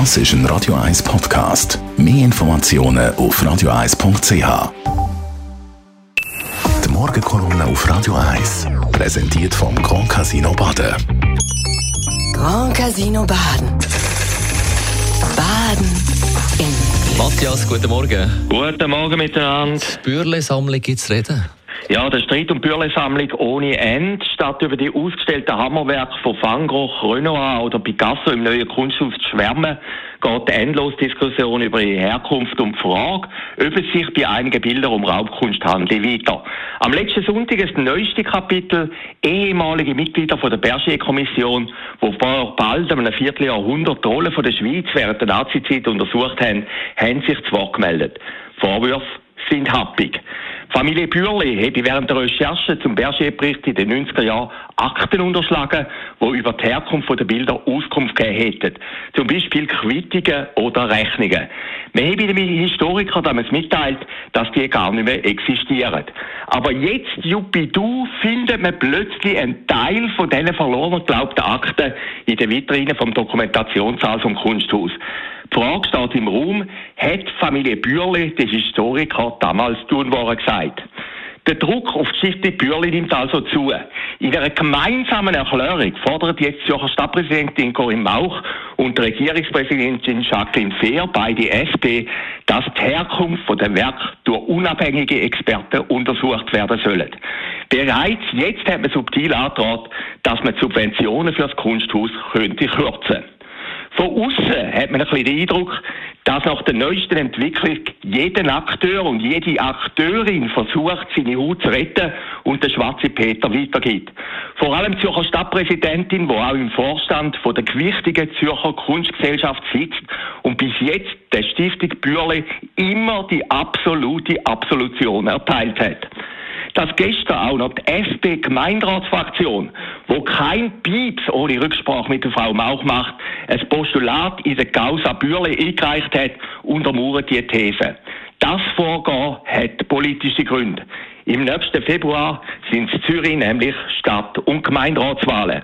Das ist ein Radio 1 Podcast. Mehr Informationen auf radio1.ch. Die Morgenkolumne auf Radio 1 präsentiert vom Grand Casino Baden. Grand Casino Baden. Baden im Matthias, guten Morgen. Guten Morgen miteinander. Bürle-Sammlung gibt's reden. Ja, der Streit um Bürle-Sammlung ohne Ende. Statt über die ausgestellten Hammerwerke von Van Gogh, Renoir oder Picasso im neuen Kunsthaus zu schwärmen, geht die endlose Diskussion über die Herkunft und die Frage, ob es sich bei einigen Bildern um Raubkunst handelt, weiter. Am letzten Sonntag ist das neueste Kapitel. Ehemalige Mitglieder von der Berger-Kommission, die vor bald einem Vierteljahrhundert die Rolle der Schweiz während der Nazizeit untersucht haben, haben sich zu Wort gemeldet. Vorwürfe sind happig. Familie Bürli habe während der Recherche zum Berger-Bericht in den 90er Jahren Akten unterschlagen, die über die Herkunft der Bilder Auskunft gegeben hätten. Zum Beispiel Quittungen oder Rechnungen. Wir haben den Historiker damals mitteilt, dass die gar nicht mehr existieren. Aber jetzt, Juppidou, findet man plötzlich einen Teil von diesen verloren geglaubten Akten in den Vitrinen vom Dokumentationssaal vom Kunsthaus. Die Frage steht im Raum, hat Familie Bürle, der Historiker, damals tun worden gesagt? Der Druck auf die Stiftung Bürli nimmt also zu. In einer gemeinsamen Erklärung fordert jetzt Zürcher Stadtpräsidentin Corinne Mauch und Regierungspräsidentin Jacqueline Fehr, beide SP, dass die Herkunft von dem Werk durch unabhängige Experten untersucht werden sollen. Bereits jetzt hat man subtil angedroht, dass man Subventionen für das Kunsthaus könnte kürzen. Von außen hat man ein bisschen den Eindruck, dass nach der neuesten Entwicklung jeder Akteur und jede Akteurin versucht, seine Haut zu retten und den schwarzen Peter weitergibt. Vor allem die Zürcher Stadtpräsidentin, die auch im Vorstand von der gewichtigen Zürcher Kunstgesellschaft sitzt und bis jetzt der Stiftung Bürle immer die absolute Absolution erteilt hat dass gestern auch noch die SP-Gemeinderatsfraktion, wo kein Pieps ohne Rücksprache mit der Frau Mauch macht, ein Postulat in der Causa Bürle eingereicht hat, untermauert die These. Das Vorgehen hat politische Gründe. Im nächsten Februar sind es Zürich nämlich Stadt- und Gemeinderatswahlen.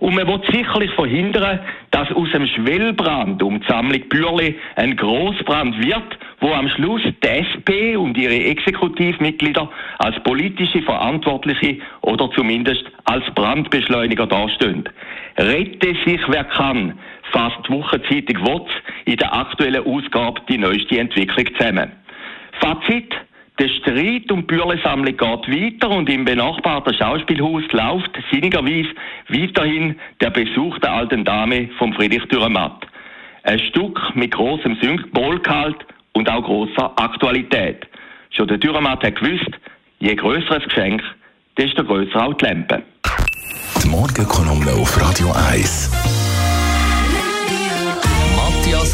Und man wird sicherlich verhindern, dass aus dem Schwellbrand um die Sammlung Bürle ein Großbrand wird, wo am Schluss die SP und ihre Exekutivmitglieder als politische Verantwortliche oder zumindest als Brandbeschleuniger dastehen. Rette sich wer kann, fasst die Wochenzeitung WOTS in der aktuellen Ausgabe die neueste Entwicklung zusammen. Fazit, der Streit um die Bürle-Sammlung geht weiter und im benachbarten Schauspielhaus läuft sinnigerweise weiterhin der Besuch der alten Dame vom Friedrich Dürrematt. Ein Stück mit großem Symbolgehalt und auch großer Aktualität. Schon der Dürrematt hat gewusst, je größeres Geschenk, desto größer auch die Lampe. Die Morgenkolumne auf Radio 1.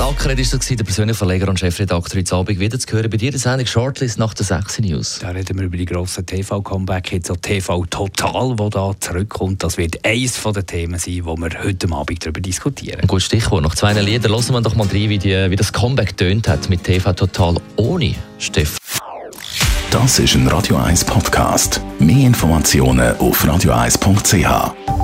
Matthias Ackeret war so der persönliche Verleger und Chefredakteur heute Abend. Wieder zu hören bei dir, das Sendung Shortlist nach der 6 News. Da reden wir über die grossen TV-Comeback, jetzt auch TV Total, wo da zurückkommt. Das wird eines der Themen sein, die wir heute Abend darüber diskutieren. Ein gutes Stichwort. Nach zwei Liedern hören wir doch mal rein, wie, die, wie das Comeback tönt hat mit TV Total ohne Steff. Das ist ein Radio 1 Podcast. Mehr Informationen auf radio1.ch.